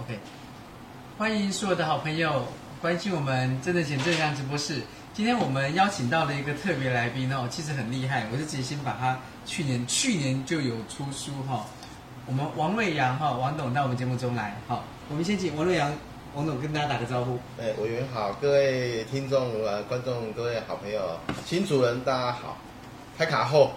OK，欢迎所有的好朋友关心我们真的钱正向直播室。今天我们邀请到了一个特别来宾哦，其实很厉害，我是直接先把他去年去年就有出书哈。我们王瑞阳哈王董到我们节目中来，好，我们先请王瑞阳王董跟大家打个招呼。哎，委员好，各位听众呃观众各位好朋友新主人大家好，开卡后，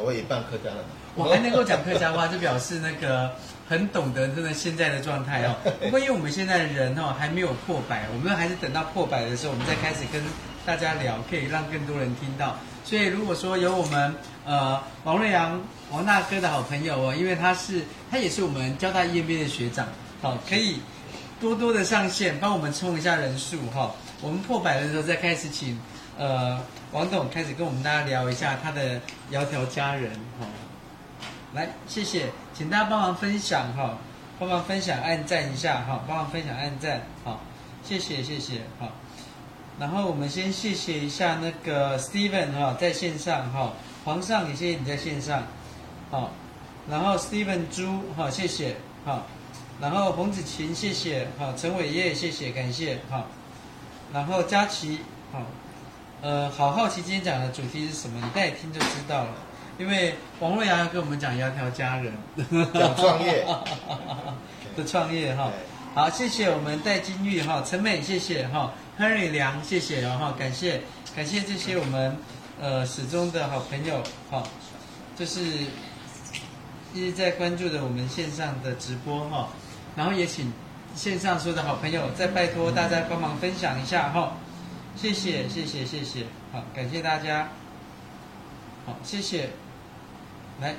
我也办客家了。我还能够讲客家话，就表示那个很懂得真的现在的状态哦。不过因为我们现在的人哦还没有破百，我们还是等到破百的时候，我们再开始跟大家聊，可以让更多人听到。所以如果说有我们呃王瑞阳王大哥的好朋友哦，因为他是他也是我们交大 EMBA 的学长，好，可以多多的上线帮我们冲一下人数哈。我们破百的时候再开始请呃王董开始跟我们大家聊一下他的窈窕佳人哈。来，谢谢，请大家帮忙分享哈，帮忙分享按赞一下哈，帮忙分享按赞好，谢谢谢谢好。然后我们先谢谢一下那个 Steven 哈，在线上哈，皇上也谢谢你在线上，好，然后 Steven 猪哈，谢谢好，然后洪子晴谢谢好，陈伟业谢谢感谢好，然后佳琪好，呃，好好奇今天讲的主题是什么？你再听就知道了。因为王瑞阳要跟我们讲窈窕佳人，讲创业。的创业哈，好，谢谢我们戴金玉哈，陈美谢谢哈，Henry 梁谢谢然后感谢感谢这些我们呃始终的好朋友哈，就是一直在关注着我们线上的直播哈，然后也请线上所有的好朋友再拜托大家帮忙分享一下哈，谢谢谢谢谢谢，好，感谢大家，好，谢谢。来，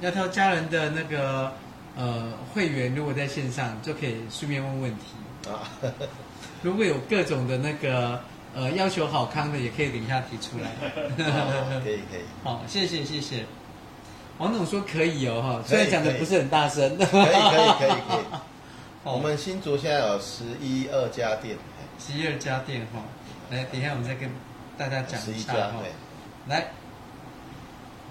要挑家人的那个呃会员，如果在线上就可以顺便问问题啊。如果有各种的那个呃要求好康的，也可以等一下提出来。哦、可以可以。好，谢谢谢谢。王总说可以哦哈，虽然讲的不是很大声。可以可以可以可以。我们新竹现在有十一二家店。十一二家店哈，来，等一下我们再跟大家讲一下哈。来。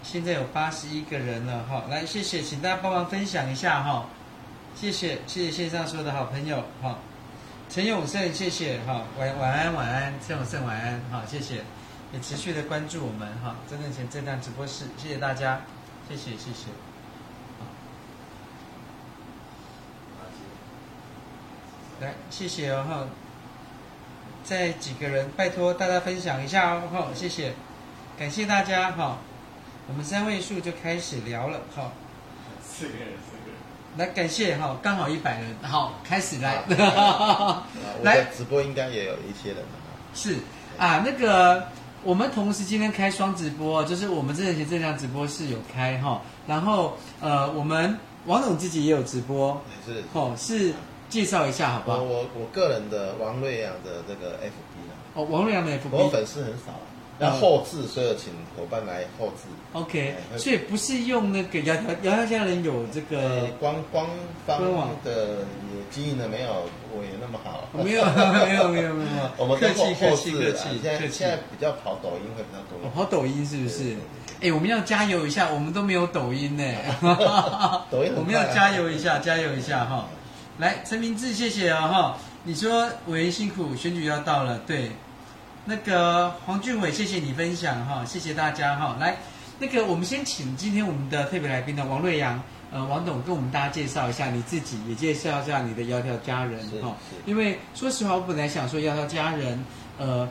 现在有八十一个人了哈，来谢谢，请大家帮忙分享一下哈，谢谢谢谢线上所有的好朋友哈，陈永胜谢谢哈，晚晚安晚安，陈永胜晚安哈，谢谢，也持续的关注我们哈，真正钱正向直播室，谢谢大家，谢谢谢谢，来谢谢哦哈，再几个人拜托大家分享一下哦哈，谢谢，感谢大家哈。我们三位数就开始聊了，哈，四个人，四个人，来感谢哈，刚好一百人，好，开始来，来。直播应该也有一些人了，是啊，那个我们同时今天开双直播，就是我们真的钱正向直播室有开哈，然后呃，我们王总自己也有直播，是，哦，是介绍一下好不好？我我个人的王瑞阳的这个 FB 哦，王瑞阳的 FB，我粉丝很少。要后置，所以请伙伴来后置。OK，所以不是用那个窈窕窈窕佳人有这个官官方的也经营的没有我也那么好。没有没有没有没有，我们客气客气客气。现在现在比较跑抖音会比较多。跑抖音是不是？哎，我们要加油一下，我们都没有抖音呢。抖音，我们要加油一下，加油一下哈。来，陈明志，谢谢啊哈。你说委员辛苦，选举要到了，对。那个黄俊伟，谢谢你分享哈，谢谢大家哈。来，那个我们先请今天我们的特别来宾呢，王瑞阳，呃，王董跟我们大家介绍一下你自己，也介绍一下你的窈窕佳人哈。因为说实话，我本来想说窈窕佳人，呃，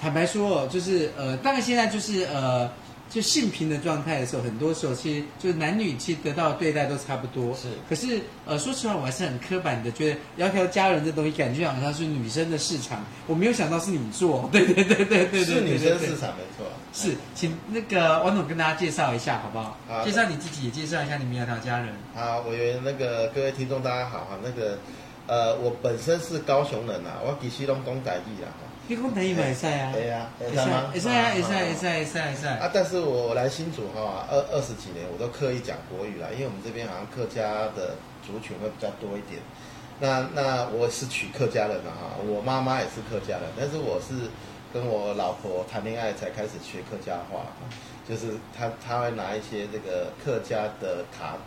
坦白说，就是呃，大概现在就是呃。就性平的状态的时候，很多时候其实就是男女其实得到的对待都差不多。是，可是呃，说实话，我还是很刻板的，觉得窈窕佳人这东西感觉好像是女生的市场。我没有想到是你做，对对对对对对，是女生市场没错。是，请那个王总跟大家介绍一下好不好？好，介绍你自己，也介绍一下你们窈窕佳人。好，我以为那个各位听众大家好哈，那个呃，我本身是高雄人呐，我其实拢讲台语啦。你讲台语嘛会使啊？对啊，会使啊，会使啊，会使，会使，会使，会使。啊，但是我来新竹哈，二二十几年，我都刻意讲国语啦，因为我们这边好像客家的族群会比较多一点。那那我是娶客家人的哈，我妈妈也是客家人，但是我是跟我老婆谈恋爱才开始学客家话，就是他他会拿一些这个客家的卡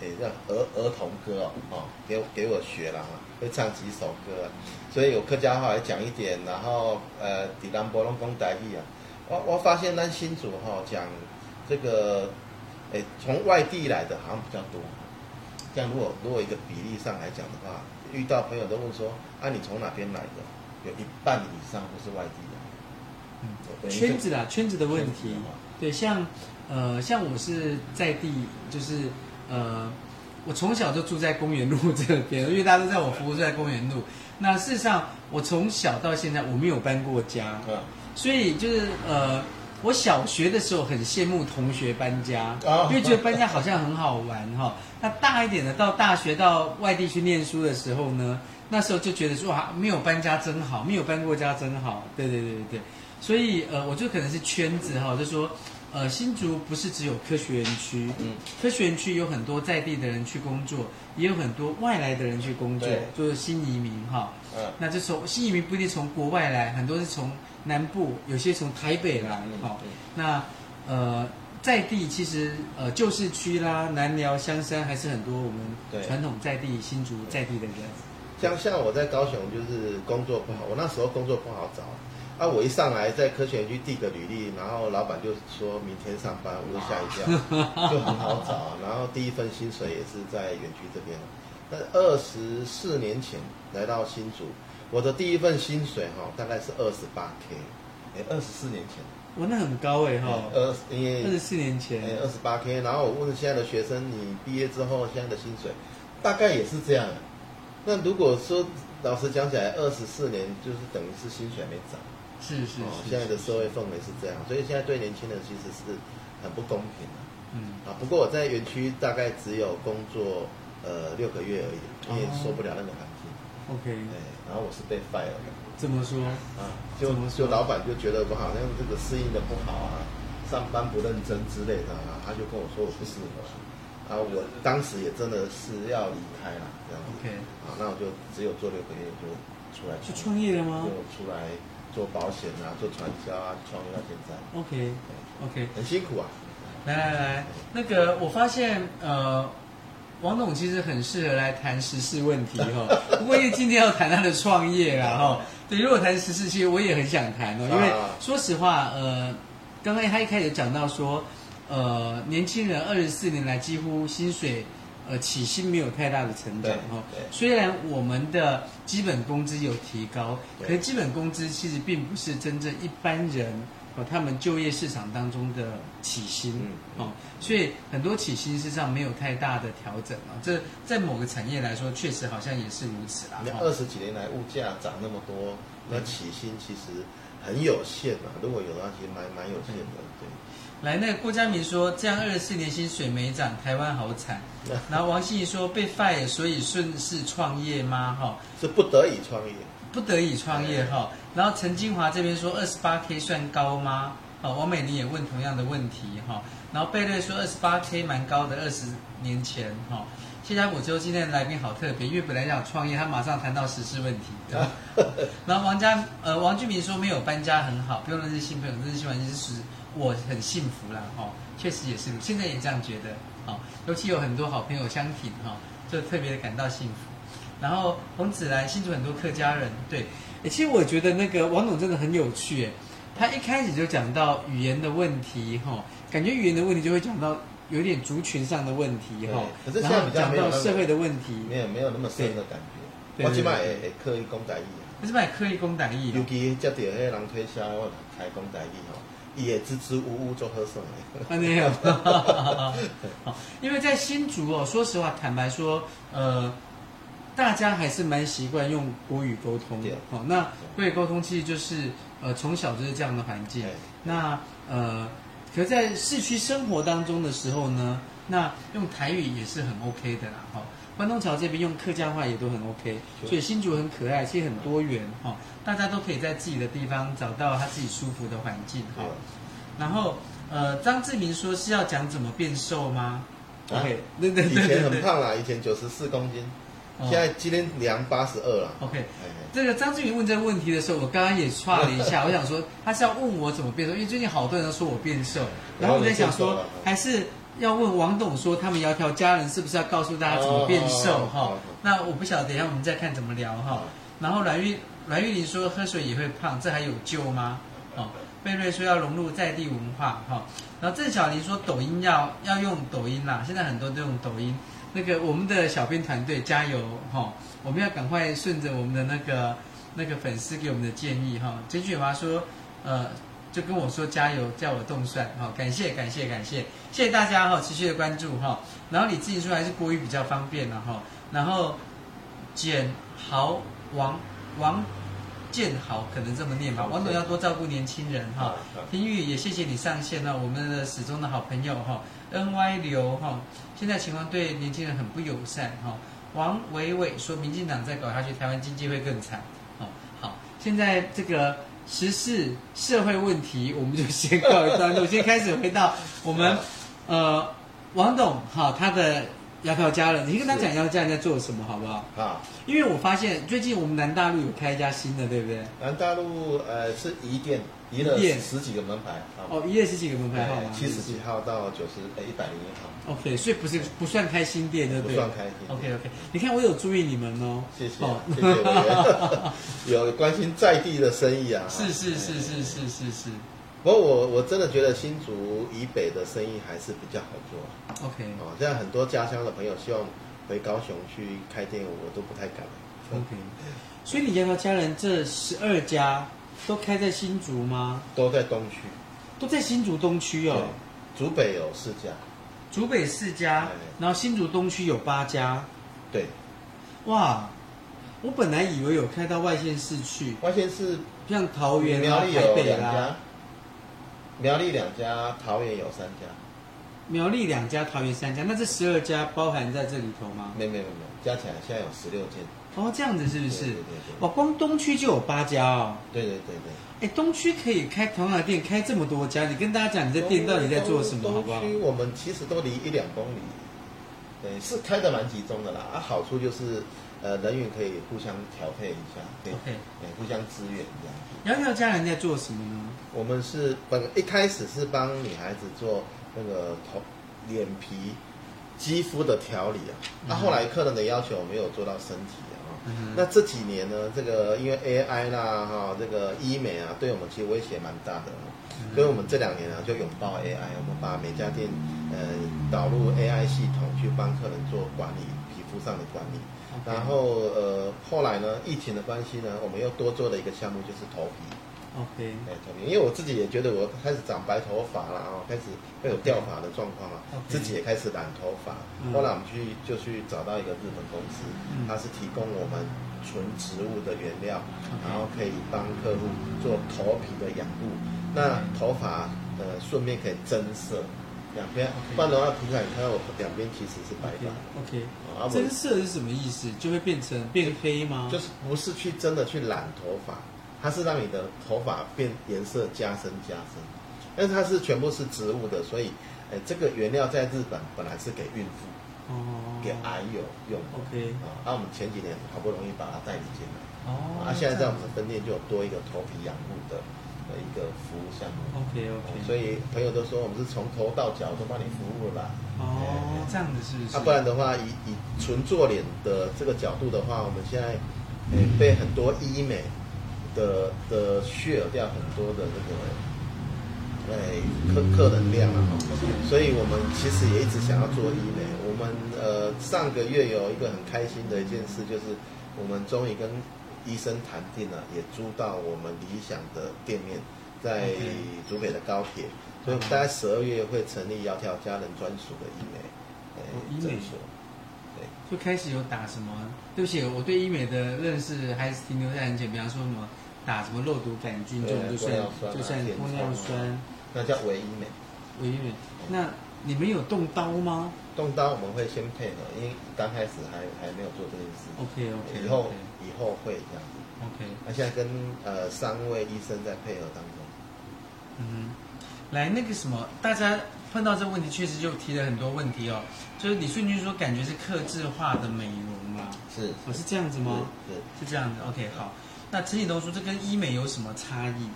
诶让儿儿童歌哦，哦，给我给我学了哈，会唱几首歌，所以有客家话也讲一点，然后呃，底兰波龙公台语啊，我我发现咱新竹哈讲这个，诶，从外地来的好像比较多，这样如果如果一个比例上来讲的话，遇到朋友都问说，啊，你从哪边来的？有一半以上都是外地的。嗯，圈子啦，圈子的问题，对，像呃，像我是在地，就是呃，我从小就住在公园路这边，因为大家都在我服务在公园路。那事实上，我从小到现在我没有搬过家，嗯，所以就是呃，我小学的时候很羡慕同学搬家，因为觉得搬家好像很好玩哈。那大一点的，到大学到外地去念书的时候呢，那时候就觉得说哇，没有搬家真好，没有搬过家真好，对对对对对。所以，呃，我觉得可能是圈子哈，就是说，呃，新竹不是只有科学园区，嗯，科学园区有很多在地的人去工作，也有很多外来的人去工作，就是新移民哈。嗯，那这时候新移民不一定从国外来，很多是从南部，有些从台北来，哈。那，呃，在地其实，呃，旧市区啦、南寮、香山，还是很多我们传统在地新竹在地的人。像像我在高雄，就是工作不好，我那时候工作不好找。啊！我一上来在科学园区递个履历，然后老板就说明天上班，我就吓一跳，就很好找。然后第一份薪水也是在园区这边。那二十四年前来到新竹，我的第一份薪水哈，大概是二十八 K。哎，二十四年前，哇，那很高哎哈。二因为二十四年前，哎，二十八 K。然后我问现在的学生，你毕业之后现在的薪水，大概也是这样。那如果说老实讲起来，二十四年就是等于是薪水还没涨。是是，是，哦，现在的社会氛围是这样，所以现在对年轻人其实是很不公平的。嗯啊，不过我在园区大概只有工作呃六个月而已，因为受不了那个环境。OK，对，然后我是被 fire 的。怎么说？啊，就就老板就觉得我好像这个适应的不好啊，上班不认真之类的啊，他就跟我说我不适合。然后我当时也真的是要离开了，这样。OK，啊，那我就只有做六个月就出来。去创业了吗？就出来。做保险啊，做传销啊，创业到现在。OK，OK，很辛苦啊。来来来，那个我发现，呃，王董其实很适合来谈时事问题哈。不过因为今天要谈他的创业啦哈。对，如果谈时事，其实我也很想谈哦。因为说实话，呃，刚刚他一开始讲到说，呃，年轻人二十四年来几乎薪水。呃，起薪没有太大的成长哈。虽然我们的基本工资有提高，可是基本工资其实并不是真正一般人哦他们就业市场当中的起薪哦。所以很多起薪事实上没有太大的调整啊。这在某个产业来说，确实好像也是如此啦。那二十几年来物价涨那么多，那起薪其实很有限啊。如果有的话，其实蛮蛮有限的，对。来，那个郭家明说，这样二十四年薪水没涨，台湾好惨。然后王心怡说被 fire，所以顺势创业吗？哈，是不得已创业，不得已创业哈。然后陈金华这边说二十八 k 算高吗？好，王美玲也问同样的问题哈。然后贝瑞说二十八 k 蛮高的，二十年前哈。谢家果之后今天的来宾好特别，因为本来想创业，他马上谈到时事问题。然后王家呃王俊明说没有搬家很好，不用认识新朋友，认识新环境是。我很幸福啦，哈，确实也是，现在也这样觉得，哦，尤其有很多好朋友相挺，哈，就特别的感到幸福。然后洪子来，新竹很多客家人，对，其实我觉得那个王总真的很有趣，哎，他一开始就讲到语言的问题，哈，感觉语言的问题就会讲到有点族群上的问题，哈，然后讲到社会的问题，没有没有那么深的感觉。我起码也也刻意讲台语，我起码也刻意讲台语，尤其接到迄个人推销，我开讲台语，哈。也支支吾吾做和尚哎，没有，好，因为在新竹哦，说实话，坦白说，呃，大家还是蛮习惯用国语沟通的，好，那国语沟通其实就是呃从小就是这样的环境，那呃，可在市区生活当中的时候呢，那用台语也是很 OK 的啦，哈。关东桥这边用客家话也都很 OK，所以新竹很可爱，其实很多元哈，大家都可以在自己的地方找到他自己舒服的环境哈。然后呃，张志明说是要讲怎么变瘦吗？OK，对对对，以前很胖啦，以前九十四公斤，现在今天量八十二了。OK，这个张志明问这个问题的时候，我刚刚也刷了一下，我想说他是要问我怎么变瘦，因为最近好多人都说我变瘦，然后我在想说还是。要问王董说，他们窈窕佳人是不是要告诉大家怎么变瘦哈、哦？那我不晓得，等一下我们再看怎么聊哈。然后阮玉阮玉玲说喝水也会胖，这还有救吗？哦，贝瑞说要融入在地文化哈。然后郑小玲说抖音要要用抖音啦，现在很多都用抖音。那个我们的小编团队加油哈，我们要赶快顺着我们的那个那个粉丝给我们的建议哈。曾俊华说呃。就跟我说加油，叫我动算，好，感谢感谢感谢，谢谢大家哈，持续的关注哈。然后你自己说还是国语比较方便了哈。然后简豪王王建豪可能这么念吧。王总要多照顾年轻人哈。婷玉也谢谢你上线了，我们的始终的好朋友哈。NY 刘哈，现在情况对年轻人很不友善哈。王伟伟说，民进党再搞下去，台湾经济会更惨。好，好，现在这个。时事社会问题，我们就先告一段落。先开始回到我们，呃，王董哈，他的窈窕佳人，你跟他讲窈窕佳人在做什么，好不好？啊。因为我发现最近我们南大陆有开一家新的，对不对？南大陆呃是一店。移了十几个门牌哦，移了十几个门牌号码，七十几号到九十呃一百零一号。OK，所以不是不算开新店，对不对？不算开新店。OK OK，你看我有注意你们哦，谢谢，哦、谢谢我 有关心在地的生意啊。是是是是是是是。不过我我真的觉得新竹以北的生意还是比较好做。OK，哦，现在很多家乡的朋友希望回高雄去开店，我都不太敢。OK，所以你窈窕佳人这十二家。都开在新竹吗？都在东区，都在新竹东区哦。竹北有四家，竹北四家，然后新竹东区有八家。对，哇！我本来以为有开到外县市去，外县市像桃园、苗栗有两家，苗栗两家，桃园有三家。苗栗两家，桃园三家，那这十二家包含在这里头吗？没没有没有，加起来现在有十六间。哦，这样子是不是？对对对对，哇，光东区就有八家哦。对对对对。哎，东区可以开同样的店，开这么多家，你跟大家讲，你这店到底在做什么，好不好？东区我们其实都离一两公里，对，是开的蛮集中的啦。啊，好处就是，呃，人员可以互相调配一下，对，okay. 互相支援这样。窈窕佳人在做什么呢？我们是本一开始是帮女孩子做那个头脸皮肌肤的调理啊，那、嗯啊、后来客人的要求，我没有做到身体。嗯、那这几年呢，这个因为 AI 啦，哈，这个医美啊，对我们其实威胁蛮大的，嗯、所以我们这两年啊就拥抱 AI，我们把每家店呃导入 AI 系统去帮客人做管理，皮肤上的管理。然后呃后来呢，疫情的关系呢，我们又多做了一个项目，就是头皮。OK，哎，头皮，因为我自己也觉得我开始长白头发了啊，开始会有掉发的状况了，okay. 自己也开始染头发。后来我们去就去找到一个日本公司，它是提供我们纯植物的原料，okay. 然后可以帮客户做头皮的养护。Okay. 那头发呃顺便可以增色，两边.不然的话平常你看到我两边其实是白发。OK. 增色是什么意思？就会变成变黑吗？就是不是去真的去染头发。它是让你的头发变颜色加深加深，但是它是全部是植物的，所以，哎，这个原料在日本本来是给孕妇，哦，给癌友用的，OK，啊，那我们前几年好不容易把它代理进来，哦，啊，现在在我们的分店就有多一个头皮养护的的一个服务项目，OK OK，所以朋友都说我们是从头到脚都帮你服务了，哦，这样子是不是？啊，不然的话，以以纯做脸的这个角度的话，我们现在，哎，被很多医美。的的削掉很多的那个，哎，客客人量啊，所以我们其实也一直想要做医美。我们呃上个月有一个很开心的一件事，就是我们终于跟医生谈定了，也租到我们理想的店面，在竹北的高铁，所以我们大概十二月会成立窈窕佳人专属的医美，呃，医美所。就开始有打什么？对不起，我对医美的认识还是停留在很浅，比方说什么打什么肉毒杆菌这种，就算就算玻尿酸，那叫微医美。微医美。那你们有动刀吗？动刀我们会先配合，因为刚开始还还没有做这件事。OK OK。以后以后会这样子。OK。那现在跟呃三位医生在配合当中。嗯，来那个什么，大家。碰到这个问题，确实就提了很多问题哦。就是李顺军说，感觉是克制化的美容嘛？是，我，是这样子吗？是，是这样子。OK，好。那陈启东说，这跟医美有什么差异？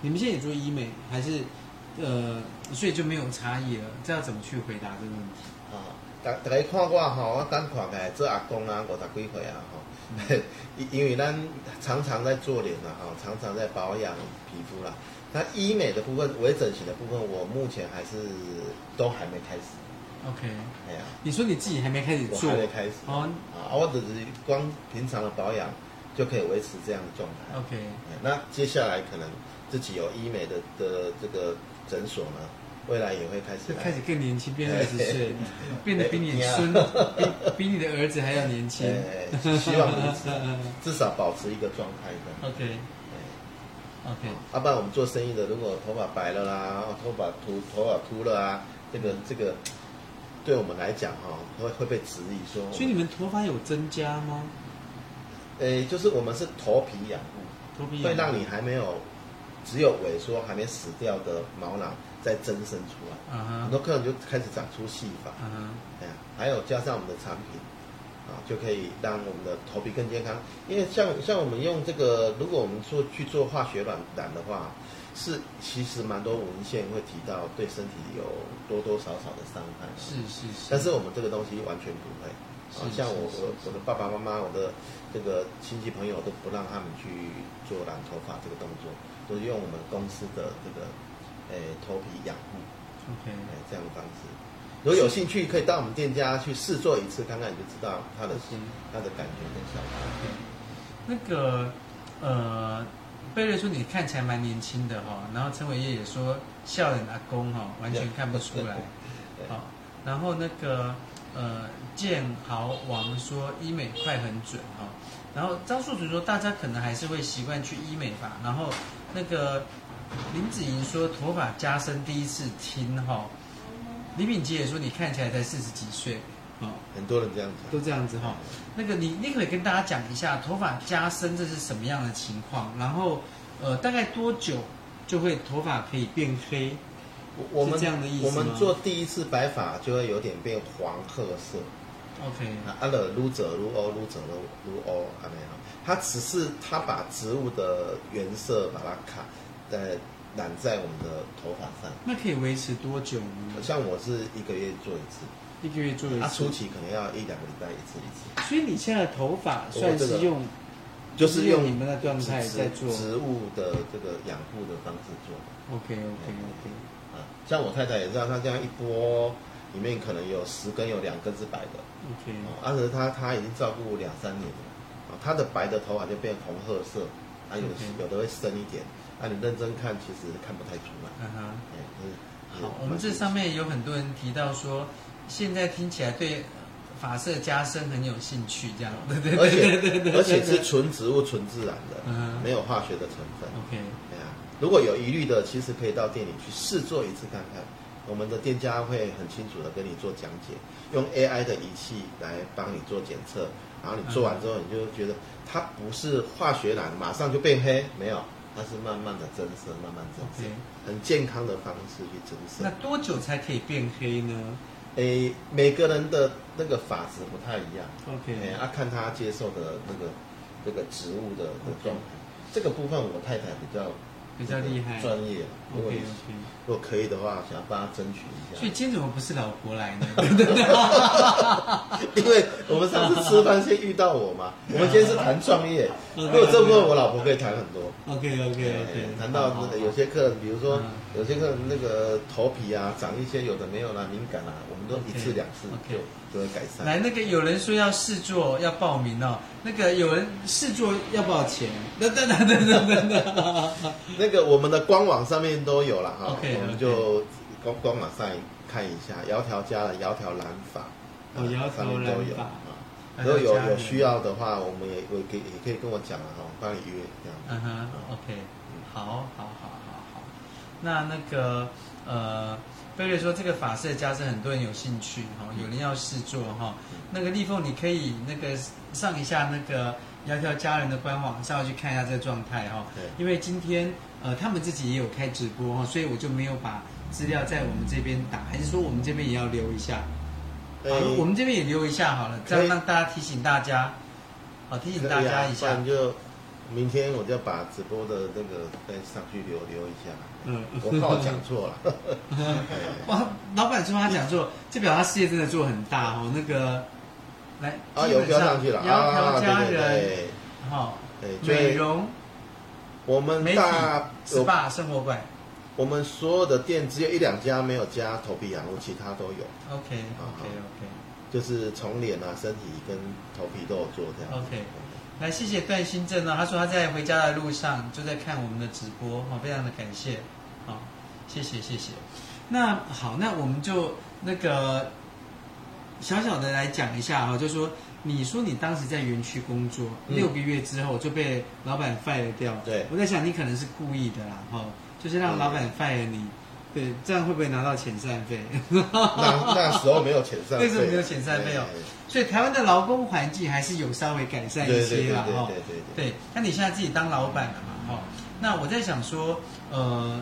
你们现在也做医美，还是呃，所以就没有差异了。这要怎么去回答这个问题？啊，大大家看我哈，我刚看来做阿公啊，五十几岁啊，哈，因因为咱常常在做脸啊，哈，常常在保养皮肤啦。那医美的部分、微整形的部分，我目前还是都还没开始。OK，哎呀，你说你自己还没开始做？我还没开始。哦，啊，我只是光平常的保养就可以维持这样的状态。OK，那接下来可能自己有医美的的这个诊所呢，未来也会开始。就开始更年轻，变二十岁，变得比你孙、比比你的儿子还要年轻。希望如此，至少保持一个状态。OK。OK，要、啊、不然我们做生意的，如果头发白了啦，头发秃头发秃了啊，这个这个，对我们来讲哈，会会被质疑说。所以你们头发有增加吗？诶，就是我们是头皮养护，头皮会让你还没有只有萎缩还没死掉的毛囊再增生出来。Uh. 很多客人就开始长出细发。嗯、uh huh. 还有加上我们的产品。啊，就可以让我们的头皮更健康。因为像像我们用这个，如果我们说去做化学染染的话，是其实蛮多文献会提到对身体有多多少少的伤害。是是是。但是我们这个东西完全不会。啊，像我我我的爸爸妈妈，我的这个亲戚朋友都不让他们去做染头发这个动作，都是用我们公司的这个诶头皮养护，OK，这样的方式。如果有兴趣，可以到我们店家去试做一次，看看你就知道它的心、它的感觉跟效果。那个呃，贝瑞说你看起来蛮年轻的哈，然后陈伟业也说笑脸阿公哈，完全看不出来。好，然后那个呃，建豪王说医美快很准哈，然后张素竹说大家可能还是会习惯去医美吧，然后那个林子莹说头发加深第一次听哈。李敏杰也说：“你看起来才四十几岁，哦，很多人这样子，都这样子哈。哦、那个你，你可以跟大家讲一下头发加深这是什么样的情况？然后，呃，大概多久就会头发可以变黑？我们这样的意思我们做第一次白发就会有点变黄褐色。OK，啊，了撸者撸欧撸者撸撸欧还没有，它只是它把植物的原色把它卡在。”染在我们的头发上，那可以维持多久呢？像我是一个月做一次，一个月做一次，它初期可能要一两个礼拜一次一次。所以你现在的头发算是用，就是用你们的状态在做植物的这个养护的方式做。OK OK OK。啊，像我太太也知道，她这样一拨，里面可能有十根，有两根是白的。OK。而且他他已经照顾两三年了，啊，他的白的头发就变红褐色，啊，有有的会深一点。那、啊、你认真看，其实看不太出来。嗯哼，好，我们这上面有很多人提到说，现在听起来对发色加深很有兴趣，这样。对对对对对。而且是纯植物、纯自然的，没有化学的成分。OK。对啊，如果有疑虑的，其实可以到店里去试做一次看看。我们的店家会很清楚的跟你做讲解，用 AI 的仪器来帮你做检测，然后你做完之后，你就觉得它不是化学染，马上就变黑，没有。它是慢慢的增色，慢慢增色.很健康的方式去增色。那多久才可以变黑呢？诶，每个人的那个法子不太一样。OK，诶，要看他接受的那个这个植物的的状态。这个部分我太太比较。比较厉害，专业。OK OK，如果可以的话，想要帮他争取一下。所以今天怎么不是老婆来呢？因为我们上次吃饭先遇到我嘛。我们今天是谈创业，如果这部分我老婆可以谈很多。OK OK OK，谈到有些客人，比如说有些客人那个头皮啊长一些有的没有啦，敏感啊，我们都一次两次就就会改善。来，那个有人说要试做要报名哦，那个有人试做要不少钱？等等等等等等。那个我们的官网上面都有了哈.我们就官官网上看一下，窈窕家的窈窕染发，哦，窈窕染发啊。如果有有需要的话，我们也我可以也可以跟我讲了哈，帮你约这样。嗯哼，OK，好，好，好，好，好。那那个呃，贝瑞说这个发色加深很多人有兴趣哈，有人要试做哈。那个立凤，你可以那个上一下那个。窈窕佳人的官网上去看一下这个状态哈，对因为今天呃他们自己也有开直播哈，所以我就没有把资料在我们这边打，还是说我们这边也要留一下？好，我们这边也留一下好了，这样让大家提醒大家，好提醒大家一下。就明天我就把直播的那个再上去留留一下。嗯，我怕我讲错了。哇，老板说他讲错，这表他事业真的做很大哦。那个，来，啊，有标上去了，窈窕佳人，好，对，美容，我们大 SPA 生活馆，我们所有的店只有一两家没有加头皮养护，其他都有。OK，OK，OK，就是从脸啊、身体跟头皮都有做这样。OK。来，谢谢段新正呢。他说他在回家的路上就在看我们的直播，好，非常的感谢，好，谢谢谢谢。那好，那我们就那个小小的来讲一下哈，就是说，你说你当时在园区工作六个月之后就被老板 fire 掉，对，我在想你可能是故意的啦，哈，就是让老板 fire 你。对，这样会不会拿到遣散费？那那时候没有遣散费，为什么没有遣散费哦？所以台湾的劳工环境还是有稍微改善一些了哈。对对对对，那你现在自己当老板了嘛？哈，那我在想说，呃，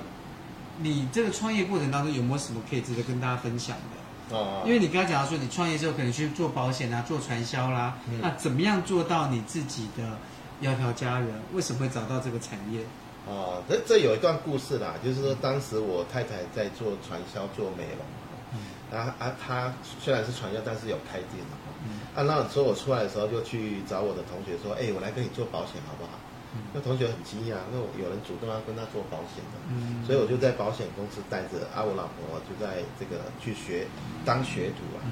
你这个创业过程当中有没有什么可以值得跟大家分享的？哦。因为你刚才讲到说，你创业之后可能去做保险啊，做传销啦，那怎么样做到你自己的窈窕佳人？为什么会找到这个产业？哦，这这有一段故事啦，就是说当时我太太在做传销做美容，嗯，啊啊，她虽然是传销，但是有开店的，嗯，啊，那时候我出来的时候就去找我的同学说，哎，我来跟你做保险好不好？嗯，那同学很惊讶，那有人主动要跟他做保险的，嗯，所以我就在保险公司待着啊，我老婆就在这个去学当学徒啊，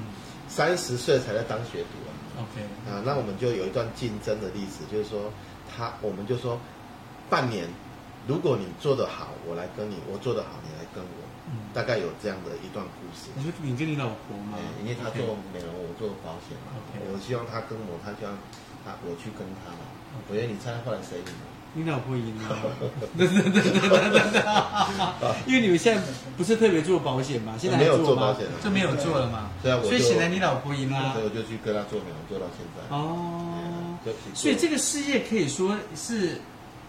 三十岁才在当学徒啊，OK，啊，那我们就有一段竞争的历史，就是说他，我们就说半年。如果你做得好，我来跟你；我做得好，你来跟我。嗯，大概有这样的一段故事。你说你跟你老婆吗？因为她做美容，我做保险嘛。我希望她跟我，她希望他我去跟他嘛。我觉得你猜后来谁赢？你老婆赢了。对对对对对对。因为你们现在不是特别做保险嘛？现在没有做保险，就没有做了嘛。对啊，所以显然你老婆赢了。所以我就去跟他做美容，做到现在。哦。所以这个事业可以说是。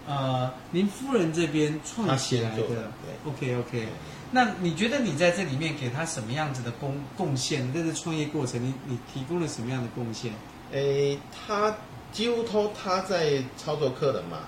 呃，您夫人这边创起来的，OK OK。那你觉得你在这里面给他什么样子的贡贡献？在这创业过程，你你提供了什么样的贡献？诶，他几乎都他在操作客人嘛。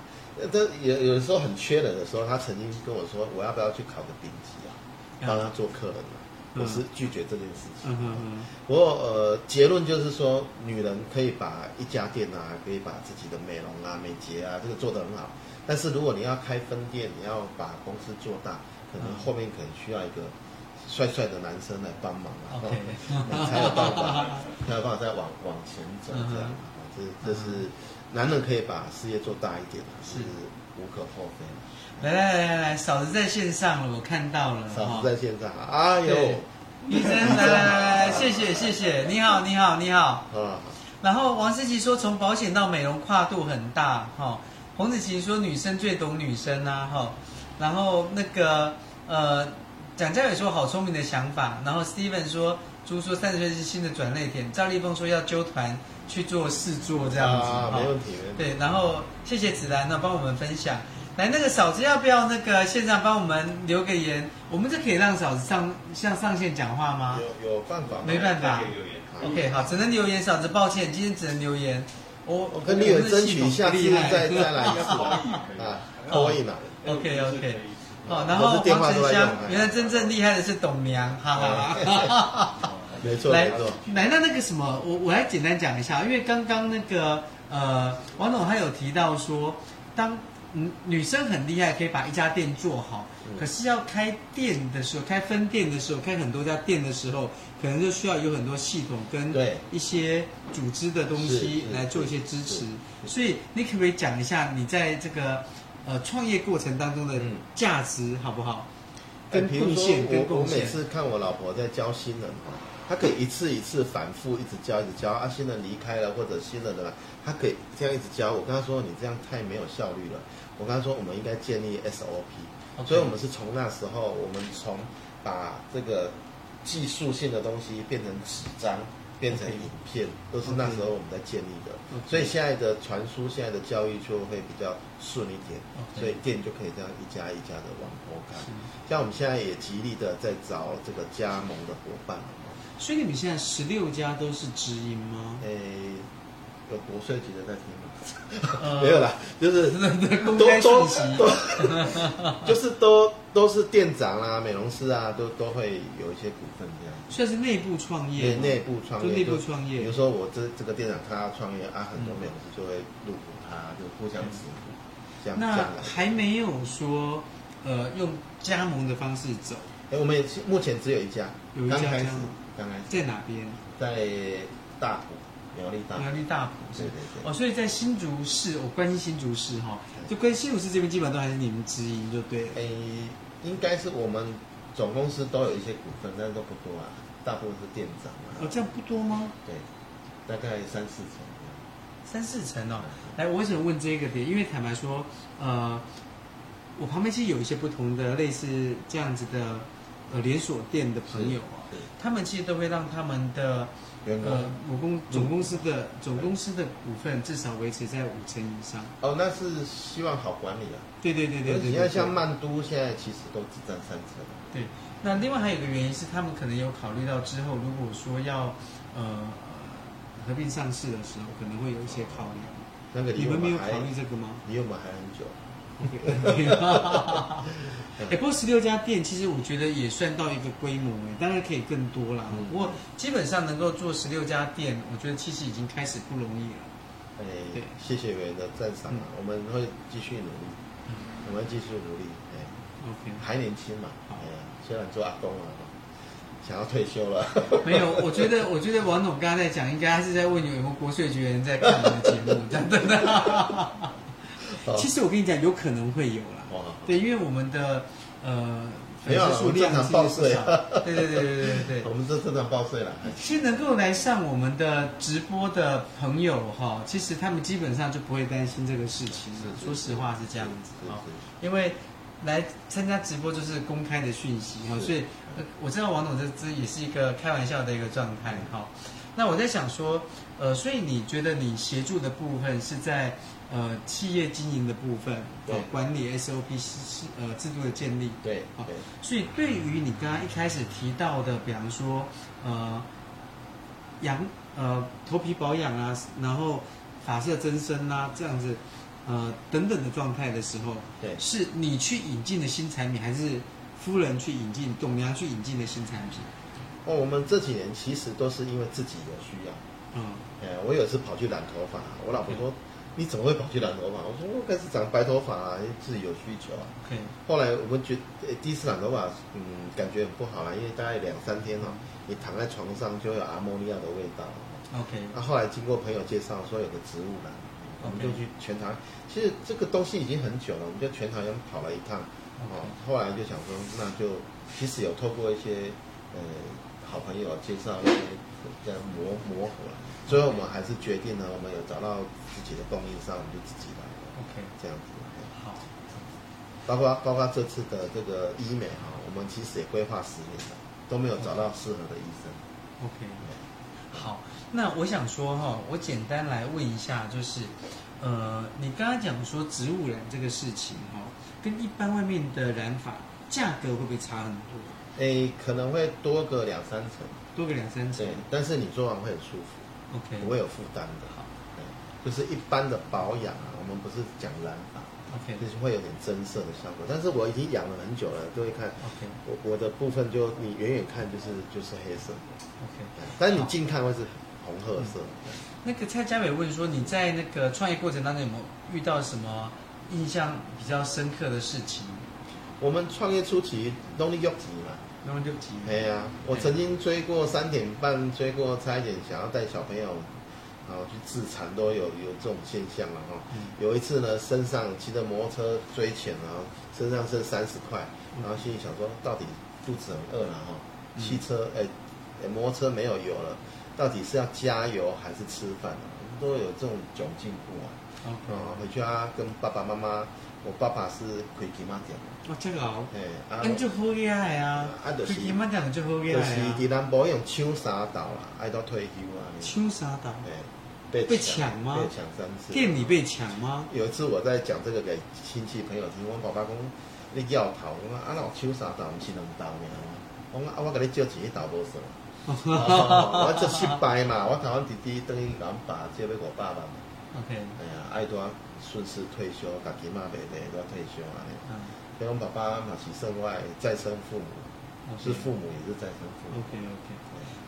这有有的时候很缺人的时候，他曾经跟我说：“我要不要去考个丙级啊，帮他做客人嘛？”我是拒绝这件事情。嗯哼哼。不过呃，结论就是说，女人可以把一家店啊，可以把自己的美容啊、美睫啊，这个做得很好。但是如果你要开分店，你要把公司做大，可能后面可能需要一个帅帅的男生来帮忙啊，Okay. 才有办法，才有办法再往往前走这样。这这是男人可以把事业做大一点，是无可厚非。来来来来来，嫂子在线上了，我看到了。嫂子在线上，哎呦，医生来来来来，谢谢谢谢，你好你好你好。嗯。然后王思琪说，从保险到美容跨度很大，哈。洪子琪说，女生最懂女生啊，哈。然后那个呃，蒋家伟说好聪明的想法。然后 Steven 说，猪说三十岁是新的转捩点。赵立峰说要揪团去做试做这样子，啊，没问题。对，然后谢谢子兰呢，帮我们分享。来，那个嫂子要不要那个线上帮我们留个言？我们这可以让嫂子上向上线讲话吗？有有办法？没办法。OK，好，只能留言。嫂子，抱歉，今天只能留言。我我跟你有争取一下，次再再来一次 啊，可以了。OK OK，好，然后黄晨香，原来真正厉害的是董娘，哈哈哈。没错没错。来，那那个什么，我我来简单讲一下，因为刚刚那个呃，王总他有提到说，当。女女生很厉害，可以把一家店做好。可是要开店的时候，开分店的时候，开很多家店的时候，可能就需要有很多系统跟一些组织的东西来做一些支持。所以你可不可以讲一下你在这个呃创业过程当中的价值好不好？跟贡献跟贡献。我我每次看我老婆在教新人哈，她可以一次一次反复一直教一直教啊，新人离开了或者新人的了，她可以这样一直教。我跟她说，你这样太没有效率了。我刚才说，我们应该建立 SOP，Okay. 所以我们是从那时候，我们从把这个技术性的东西变成纸张，变成影片.都是那时候我们在建立的。所以现在的传输，现在的教育就会比较顺一点.所以店就可以这样一家一家的往后看。像我们现在也极力的在找这个加盟的伙伴。所以你们现在十六家都是直营吗？诶。有国税局的在听没有啦，就是公开信息，都 就是都都是店长啊、美容师啊，都都会有一些股份这样。算是内部创业，对，内部创业，内部创业。比如说我这这个店长他要创业啊，很多美容师就会入股他，就互相支持。这样那还没有说呃用加盟的方式走。哎，我们也目前只有一家，有一家刚开始，刚开始在哪边？在大埔。苗栗大，苗栗大埔，对对对。哦，所以在新竹市，我关心新竹市哈，就跟新竹市这边基本上都还是你们直营，就对了。诶，应该是我们总公司都有一些股份，但是都不多啊，大部分是店长啊。哦，这样不多吗？对，大概三四成。三四成哦。来，我想问这个点，因为坦白说，呃，我旁边其实有一些不同的类似这样子的呃连锁店的朋友啊，他们其实都会让他们的。呃，母公总公司的总公司的股份至少维持在五成以上。哦，那是希望好管理啊。对对对对对。你看像曼都现在其实都只占三成。对，那另外还有一个原因是，他们可能有考虑到之后，如果说要呃合并上市的时候，可能会有一些考量。那个你们没有考虑这个吗？离我们还很久。哎，不过十六家店，其实我觉得也算到一个规模哎，当然可以更多啦。不过基本上能够做十六家店，我觉得其实已经开始不容易了。哎，对，谢谢委员的赞赏啊，我们会继续努力，我们继续努力。哎，OK，还年轻嘛，哎呀，虽然做阿公了，想要退休了。没有，我觉得，我觉得王总刚刚在讲，应该还是在问有没有国税局的人在看你的节目，真的。其实我跟你讲，有可能会有啦。哦、对，因为我们的呃粉丝数量是不少。对对对对对对。我们这正常报税了。其实能够来上我们的直播的朋友哈，其实他们基本上就不会担心这个事情。是，说实话是这样子啊。因为来参加直播就是公开的讯息哈，所以我知道王总这这也是一个开玩笑的一个状态哈。那我在想说，呃，所以你觉得你协助的部分是在？呃，企业经营的部分，对管理 SOP 是呃制度的建立，对，好，所以对于你刚刚一开始提到的，比方说，呃，养呃头皮保养啊，然后发色增生啊，这样子，呃等等的状态的时候，对，是你去引进的新产品，还是夫人去引进，董娘去引进的新产品？哦，我们这几年其实都是因为自己有需要，嗯，哎，我有一次跑去染头发，我老婆说。你怎么会跑去染头发？我说我开始长白头发自己有需求啊。Okay. 后来我们觉得第一次染头发，嗯，感觉很不好啊，因为大概两三天哦，你躺在床上就会有阿莫尼亚的味道。OK。那后来经过朋友介绍说有个植物染.我们就去全台。其实这个东西已经很久了，我们就全台湾跑了一趟。哦。后来就想说，那就其实有透过一些呃好朋友介绍这样磨磨合。最后我们还是决定了，我们有找到自己的供应商，我们就自己来。OK，这样子。好。包括包括这次的这个医美哈，我们其实也规划十年了，都没有找到适合的医生。OK。好，那我想说哈，我简单来问一下，就是，呃，你刚刚讲说植物染这个事情哈，跟一般外面的染法价格会不会差很多？诶，可能会多个两三层，多个两三层。对，但是你做完会很舒服。OK，不会有负担的，好，就是一般的保养啊，我们不是讲染发，OK，就是会有点增色的效果。但是我已经养了很久了，各位看，OK，我我的部分就你远远看就是就是黑色，OK，但是你近看会是红褐色。那个蔡家伟问说，你在那个创业过程当中有没有遇到什么印象比较深刻的事情？我们创业初期动力又急嘛。那么就急。哎呀，我曾经追过三点半，追过差一点想要带小朋友，然后去自残，都有有这种现象了哈。有一次呢，身上骑着摩托车追钱，然后身上剩三十块，然后心里想说，到底肚子很饿了哈。汽车哎，摩托车没有油了，到底是要加油还是吃饭？都有这种窘境过啊。啊，回去啊，跟爸爸妈妈。我爸爸是开金马店。哦，这个哦。哎，安就好厉害啊！啊，就是开金马店就好厉害啊！就是在南部用抢沙岛啦，爱到退休啊。抢沙岛。哎，被被抢吗？被抢三次。店里被抢吗？有一次我在讲这个给亲戚朋友听，我爸爸讲你要逃，我讲啊，那抢沙岛不是两岛吗？我讲啊，我给你借钱，一岛多少？我这失败嘛，我台湾弟弟等于讲爸借俾我爸爸嘛。OK。哎呀，爱多顺势退休，家己嘛袂累，都要退休啊。嗯。所以我爸爸嘛是生外再生父母，是父母也是再生父母。OK OK。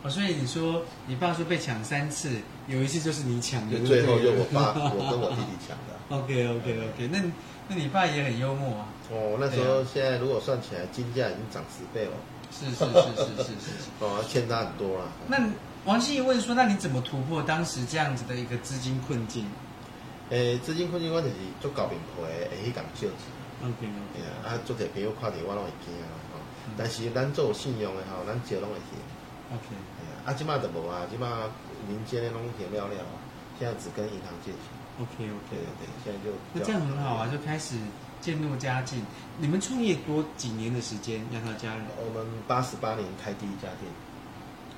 哦，所以你说你爸说被抢三次，有一次就是你抢的，最后就我爸 我跟我弟弟抢的。OK OK OK，那那你爸也很幽默啊。哦，那时候现在如果算起来，金价已经涨十倍了。是是是是是是。哦，欠他很多了。那王心怡问说：“那你怎么突破当时这样子的一个资金困境？”诶，资金困境我就是做搞名牌的，会去讲借钱。OK OK。啊，做者朋友看到我拢会惊啊。但是咱做有信用的吼，咱借拢会还。OK。啊，即马就无啊，即马民间的拢还了了，现在只跟银行借钱。OK OK。对对，现在就。那这样很好啊，就开始。渐入佳境，你们创业多几年的时间？让他家人。我们八十八年开第一家店，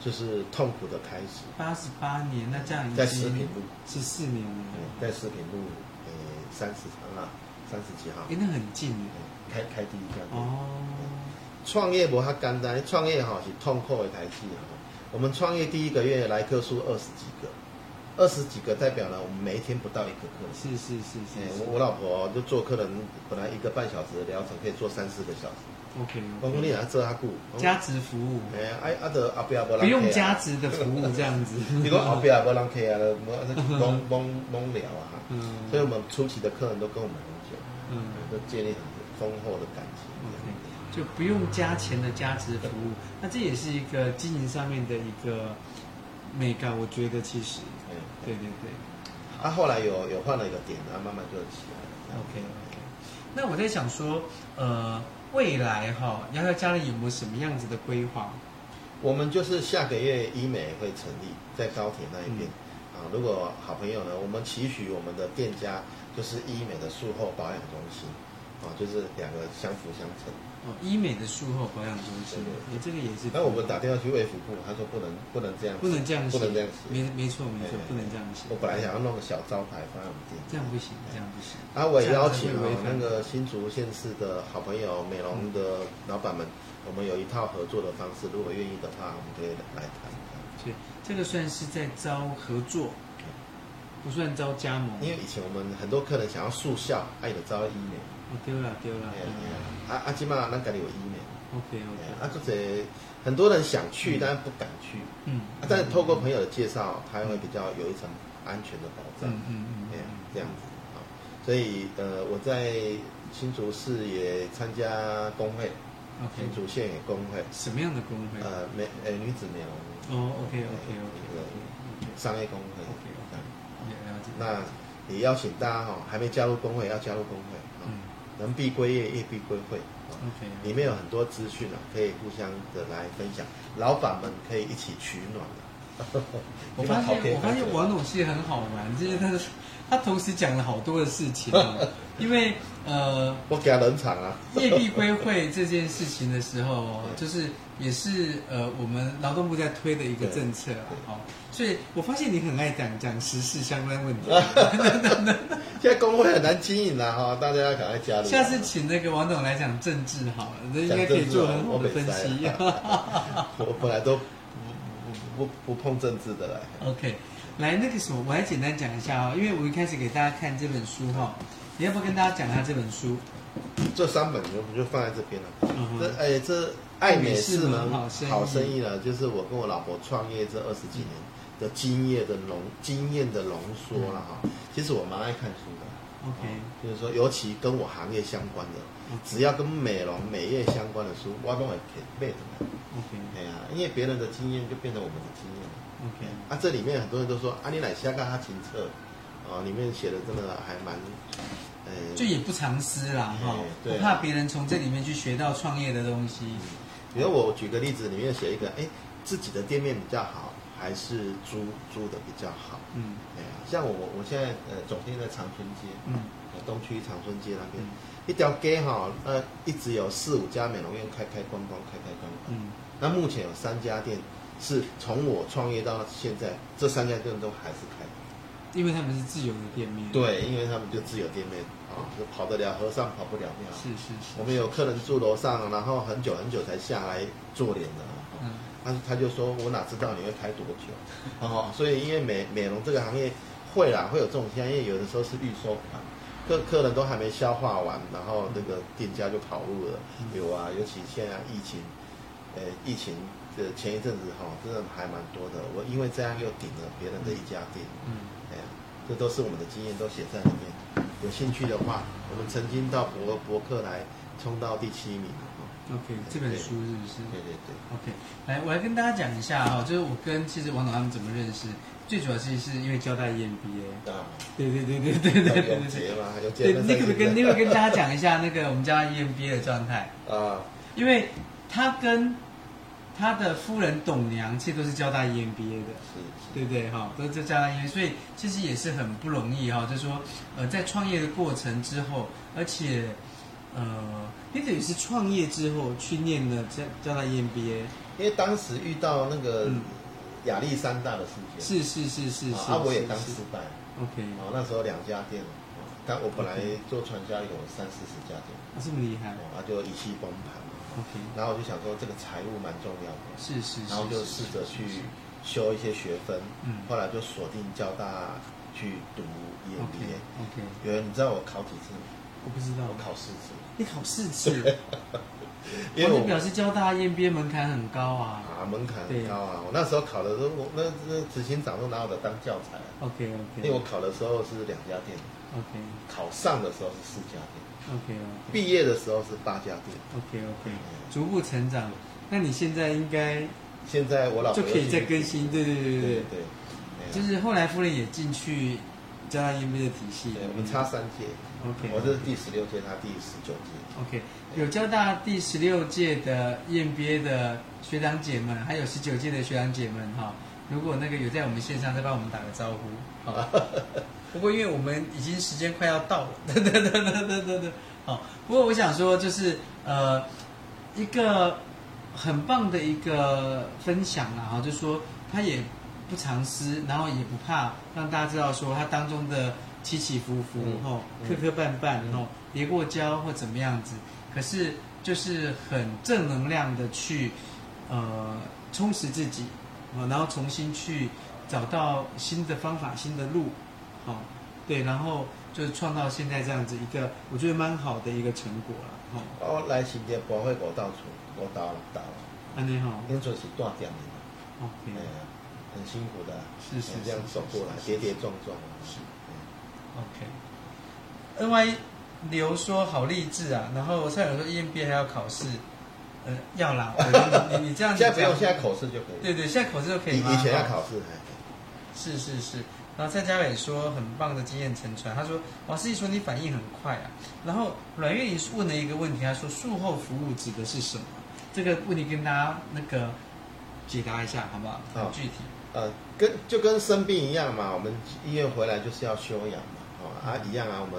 就是痛苦的开始。八十八年，那这样在食品路十四年了。在食品路，呃，三十层啊，三十几号。哎，那很近开开第一家店。哦。创业不哈简单，创业哈是痛苦的台戏啊。我们创业第一个月来客数二十几个。二十几个代表了，我们每一天不到一个客人。是是是是。我我老婆就做客人，本来一个半小时的疗程可以做三四个小时。OK。我讲你啊，做阿顾。加值服务。哎呀，哎阿德阿不要不。不用加值的服务这样子。你讲后边也不让客啊，懵懵懵聊啊哈。嗯。所以我们初期的客人都跟我们很久，嗯，都建立很丰厚的感情。OK。就不用加钱的加值服务，那这也是一个经营上面的一个美感，我觉得其实。对对对，啊，后来有有换了一个点，然后慢慢就起来了。OK OK，那我在想说，呃，未来哈，瑶瑶家里有没有什么样子的规划？我们就是下个月医美会成立在高铁那一边，嗯、啊，如果好朋友呢，我们期许我们的店家就是医美的术后保养中心，啊，就是两个相辅相成。哦，医美的术后保养中心，你这个也是。那我们打电话去卫福部，他说不能，不能这样，不能这样，不能这样写。没，没错，没错，不能这样写。我本来想要弄个小招牌放在我们店，这样不行，这样不行。啊，我也邀请了那个新竹县市的好朋友美容的老板们，我们有一套合作的方式，如果愿意的话，我们可以来谈。所以这个算是在招合作，不算招加盟。因为以前我们很多客人想要速效，爱的招医美。丢了丢了，啊啊！起码那家里有医美，OK OK。啊，就是很多人想去，但是不敢去。嗯。啊，但是透过朋友的介绍，他会比较有一层安全的保障。嗯嗯嗯。这样子啊，所以呃，我在新竹市也参加工会。新竹县也工会。什么样的工会？呃，美呃女子美容。哦，OK OK OK。商业工会。OK OK。了解。那也邀请大家哈，还没加入工会要加入工会。人必归业，业必归会。OK，里面有很多资讯啊，可以互相的来分享。老板们可以一起取暖的。我发现，我发现王董其实很好玩，就是他，他同时讲了好多的事情啊。因为呃，我给他冷场啊。业必归会这件事情的时候，就是也是呃，我们劳动部在推的一个政策啊。好，所以我发现你很爱讲讲时事相关问题。现在工会很难经营了哈，大家要赶快加入。下次请那个王董来讲政治好了，这应该可以做很好的分析。我本来都不不不不碰政治的啦。OK，来那个什么，我来简单讲一下啊，因为我一开始给大家看这本书哈，你要不要跟大家讲一下这本书？这三本就就放在这边了。这哎，这爱美是门好生意。了，就是我跟我老婆创业这二十几年的经验的浓经验的浓缩了哈。其实我蛮爱看书的，OK，就是说，尤其跟我行业相关的，只要跟美容美业相关的书，我都会背的，OK，哎呀，因为别人的经验就变成我们的经验，OK，啊，这里面很多人都说，啊，你来下看他清册，哦，里面写的真的还蛮，呃，就也不藏私啦，哈，不怕别人从这里面去学到创业的东西。比如我举个例子，里面写一个，哎，自己的店面比较好。还是租租的比较好，嗯，哎呀，像我我现在呃总店在长春街，嗯，东区长春街那边，嗯、一条街哈，呃，一直有四五家美容院开开关关，开开关关，嗯，那目前有三家店是从我创业到现在，这三家店都还是开，因为他们是自由的店面，对，因为他们就自由店面啊，就跑得了和尚跑不了庙，是是是，我们有客人住楼上，然后很久很久才下来做脸的。嗯他他就说，我哪知道你会开多久？哦，所以因为美美容这个行业会啦，会有这种现象，因为有的时候是预收款，客客人都还没消化完，然后那个店家就跑路了。有啊，尤其现在疫情，呃，疫情的前一阵子哈，真的还蛮多的。我因为这样又顶了别人的一家店。嗯。哎呀，这都是我们的经验，都写在里面。有兴趣的话，我们曾经到博博客来冲到第七名。OK，这本书是不是？对对对。OK，来，我来跟大家讲一下哈，就是我跟其实王总他们怎么认识，最主要是是因为交代 EMBA。啊。对对对对对对对对。有结吗？有结。对，你可不可以跟你可不可以跟大家讲一下那个我们交大 EMBA 的状态？啊。因为他跟。他的夫人董娘其实都是交大 EMBA 的，是，是。对不对？哈？都是交大 EMBA，所以其实也是很不容易哈。就是说，呃，在创业的过程之后，而且，呃，你等于是创业之后去念了交交大 EMBA，因为当时遇到那个亚历山大的事件，是是是是是，啊，我也当失败，OK，哦，那时候两家店，但我本来做传销有三四十家店，啊，这么厉害，啊，就一气崩盘。然后我就想说，这个财务蛮重要的，是是，是，然后就试着去修一些学分，嗯，后来就锁定交大去读 EMBA。OK，有人你知道我考几次？我不知道，我考四次。你考四次？因为我表示交大 EMBA 门槛很高啊。啊，门槛很高啊！我那时候考的时候，我那那执行长都拿我的当教材。OK OK，因为我考的时候是两家店。OK，考上的时候是四家店。OK OK 毕业的时候是八家店。OK OK，逐步成长。那你现在应该现在我老婆就可以再更新，对对对对对对。就是后来夫人也进去交大 EMBA 的体系。对，我们差三届。OK，我这是第十六届，他第十九届。OK，有交大第十六届的 EMBA 的学长姐们，还有十九届的学长姐们哈。如果那个有在我们线上，再帮我们打个招呼，好。不过，因为我们已经时间快要到了，对对对对对对对，好。不过，我想说，就是呃，一个很棒的一个分享啊，哈，就是说他也不藏私，然后也不怕让大家知道说他当中的起起伏伏，哈，磕磕绊绊，然后跌过跤或怎么样子，可是就是很正能量的去呃充实自己，啊，然后重新去找到新的方法、新的路。哦，对，然后就是创造现在这样子一个，我觉得蛮好的一个成果了。哦，哦，来新店博会我到处我到了到了。啊，你好。因为是断点的。哎呀，很辛苦的。是是。这样走过来，跌跌撞撞。是。OK。N Y 刘说好励志啊，然后蔡友说 EMBA 还要考试，呃，要啦。你你这样子。现在不用，现在口试就可以。对对，现在口试就可以。以前要考试。是是是。然后蔡家伟说很棒的经验承传，他说王司仪说你反应很快啊。然后阮月莹问了一个问题，他说术后服务指的是什么？这个问题跟大家那个解答一下好不好？很具体。呃，跟就跟生病一样嘛，我们医院回来就是要休养嘛，哦啊一样啊，我们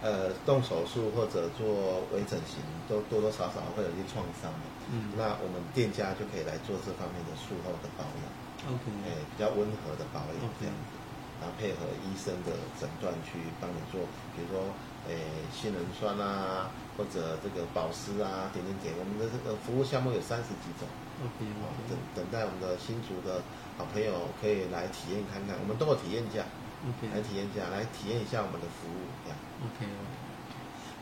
呃动手术或者做微整形都多多少少会有一些创伤嘛，嗯，那我们店家就可以来做这方面的术后的保养，OK，哎，比较温和的保养这样子。然后配合医生的诊断去帮你做，比如说，诶，杏仁酸啊，或者这个保湿啊，点点点。我们的这个服务项目有三十几种。OK，等等待我们的新竹的好朋友可以来体验看看，我们都有体验价。OK，来体验价，来体验一下我们的服务。这样。OK，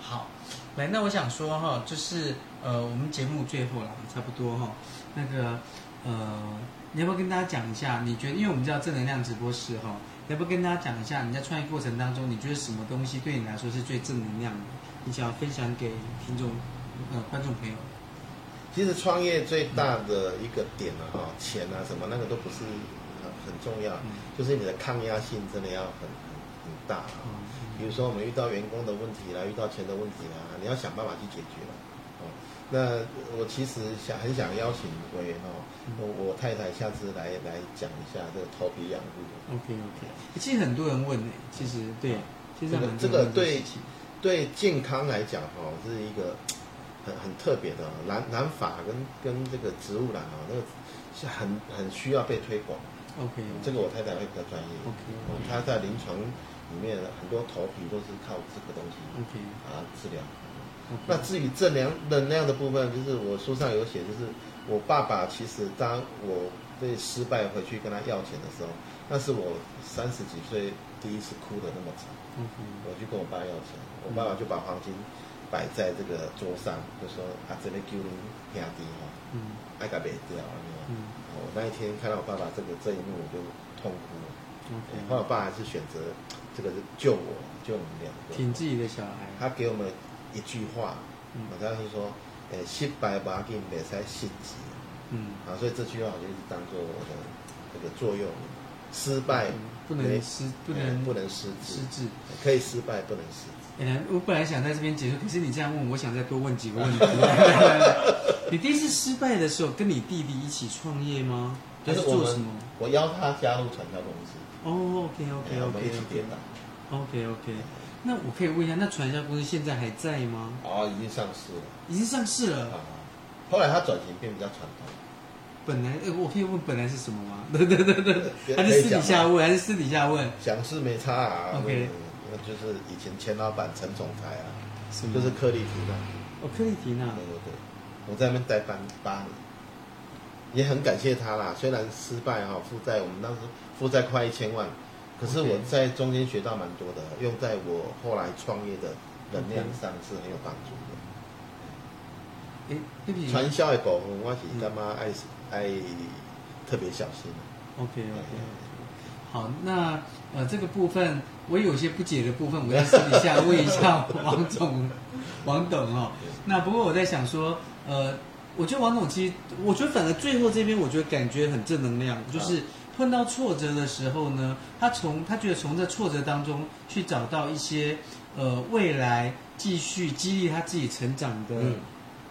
好，来，那我想说哈，就是呃，我们节目最后了，差不多哈，那个呃，你要不要跟大家讲一下？你觉得，因为我们叫正能量直播室哈。要不跟大家讲一下，你在创业过程当中，你觉得什么东西对你来说是最正能量的？你想要分享给听众、呃观众朋友？其实创业最大的一个点呢，哈，钱啊什么那个都不是很很重要，就是你的抗压性真的要很很很大。比如说我们遇到员工的问题啦，遇到钱的问题啦，你要想办法去解决。那我其实想很想邀请委员哦，我我太太下次来来讲一下这个头皮养护。OK OK，其实很多人问呢，其实对，其实这个这个对对健康来讲哈，是一个很很特别的染染发跟跟这个植物染啊，那个是很很需要被推广。OK，这个我太太会比较专业。OK，她在临床里面很多头皮都是靠这个东西 OK 啊治疗。Okay. 那至于正能能量的部分，就是我书上有写，就是我爸爸其实当我被失败回去跟他要钱的时候，那是我三十几岁第一次哭的那么惨。我去跟我爸要钱，我爸爸就把黄金摆在这个桌上，就说啊，这边给你兄弟哈，嗯，爱甲卖掉，嗯，我那一天看到我爸爸这个这一幕，我就痛哭.后来我爸还是选择这个是救我，救我们两个，挺自己的小孩。他给我们一句话，好像是说，诶，失败不要紧，别再心急。嗯，啊，所以这句话我就一直当做我的这个座右铭。失败不能失，不能不能失智。失智，可以失败，不能失智。哎，我本来想在这边结束，可是你这样问，我想再多问几个问题。你第一次失败的时候，跟你弟弟一起创业吗？还是做什么？我邀他加入传销公司。哦，OK OK OK OK OK，那我可以问一下，那传销公司现在还在吗？哦，已经上市了。已经上市了。后来他转型变比较传统。本来，我可以问本来是什么吗？对对对对，还是私底下问，还是私底下问？想是没差啊。OK，那就是以前前老板陈总裁啊，就是克利缇娜。哦，克利缇娜。对对对，我在那边待班八年，也很感谢他啦。虽然失败哈，负债我们当时。负债快一千万，可是我在中间学到蛮多的，用在我后来创业的能量上是很有帮助的。诶，传销的部分，我是干嘛爱爱特别小心。OK OK，好，那呃这个部分我有些不解的部分，我要私底下问一下王总，王董哦。那不过我在想说，呃，我觉得王总其实，我觉得反而最后这边，我觉得感觉很正能量，就是。碰到挫折的时候呢，他从他觉得从这挫折当中去找到一些呃未来继续激励他自己成长的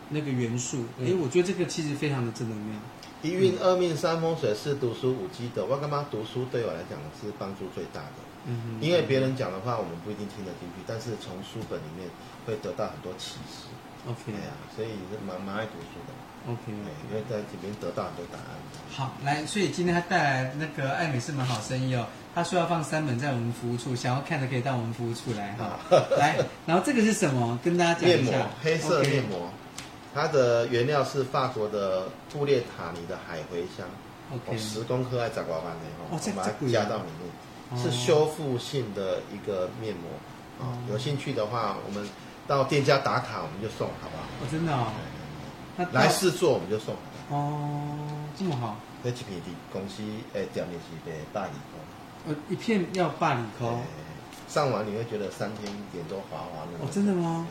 那个元素。哎、嗯，我觉得这个其实非常的正能量。一运二命三风水四读书五积德，我干嘛读书对我来讲是帮助最大的。嗯哼，因为别人讲的话我们不一定听得进去，但是从书本里面会得到很多启示。OK，呀、啊，所以是蛮蛮爱读书的。OK，因为在这边得到很多答案。好，来，所以今天他带来那个爱美是门好生意哦。他说要放三本在我们服务处，想要看的可以到我们服务处来哈。来，然后这个是什么？跟大家讲一下。面膜，黑色面膜，它的原料是法国的布列塔尼的海茴香。OK，十公克爱杂瓜板的哈，我把它加到里面，是修复性的一个面膜。哦，有兴趣的话，我们到店家打卡，我们就送，好不好？哦，真的哦。来试做我们就送。哦，这么好。那一片的公司诶，店面是卖百二块。呃，一片要百里空。上完你会觉得三天脸都滑滑的。哦，真的吗？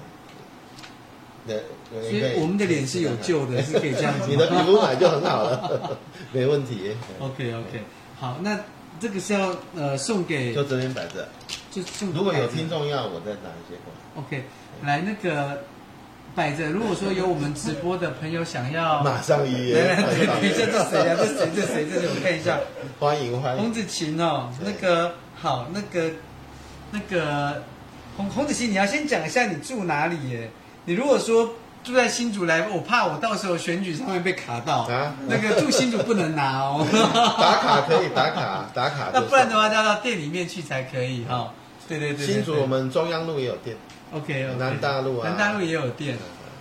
对。所以我们的脸是有救的，是可以这样子。你的皮肤买就很好了，没问题。OK OK，好，那这个是要呃送给。就这边摆着。就送。如果有听众要，我再拿一些过来。OK，来那个。摆着，如果说有我们直播的朋友想要，马上预约。对对对，这是谁啊？这谁？这谁？这是我看一下。欢迎欢迎。洪子晴哦，那个好，那个那个洪洪子晴，你要先讲一下你住哪里耶？你如果说住在新竹来，我怕我到时候选举上面被卡到啊。那个住新竹不能拿哦。打卡可以打卡打卡，那不然的话要到店里面去才可以哈。对对对。新竹我们中央路也有店。OK，南大路啊，南大路也有店，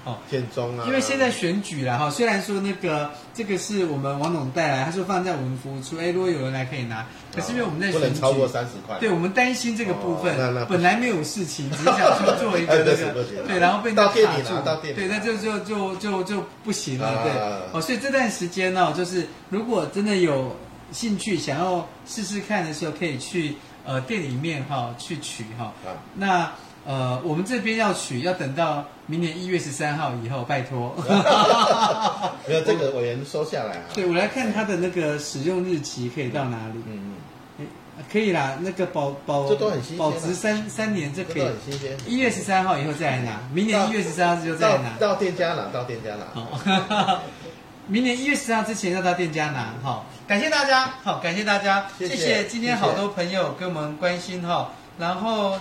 哦，建中啊。因为现在选举了哈，虽然说那个这个是我们王总带来，他说放在我们服务处，哎，如果有人来可以拿。可是因为我们在选举，不能超过三十块。对，我们担心这个部分，本来没有事情，只是想说做一个 那个，对，然后被到店里拿，到店里，对，那就就就就就不行了，对。哦，所以这段时间呢，就是如果真的有兴趣想要试试看的时候，可以去呃店里面哈去取哈。那。呃，我们这边要取，要等到明年一月十三号以后，拜托。没有这个委员收下来啊。对，我来看它的那个使用日期可以到哪里？嗯嗯，可以啦，那个保保保值三三年，这可以。很新鲜。一月十三号以后再来拿，明年一月十三号就再来拿。到店家拿，到店家拿。好，明年一月十三号之前要到店家拿。好，感谢大家，好，感谢大家，谢谢今天好多朋友跟我们关心哈，然后。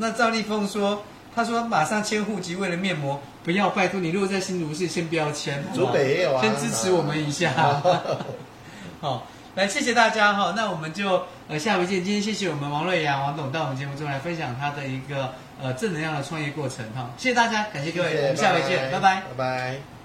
那赵立峰说：“他说马上迁户籍，为了面膜，不要拜托你。如果在新竹市，先不要迁，竹北也有啊，先支持我们一下。好，来。”来谢谢大家哈，那我们就呃下回见。今天谢谢我们王瑞阳王董到我们节目中来分享他的一个呃正能量的创业过程哈，谢谢大家，感谢各位，我们下回见，拜拜，拜拜。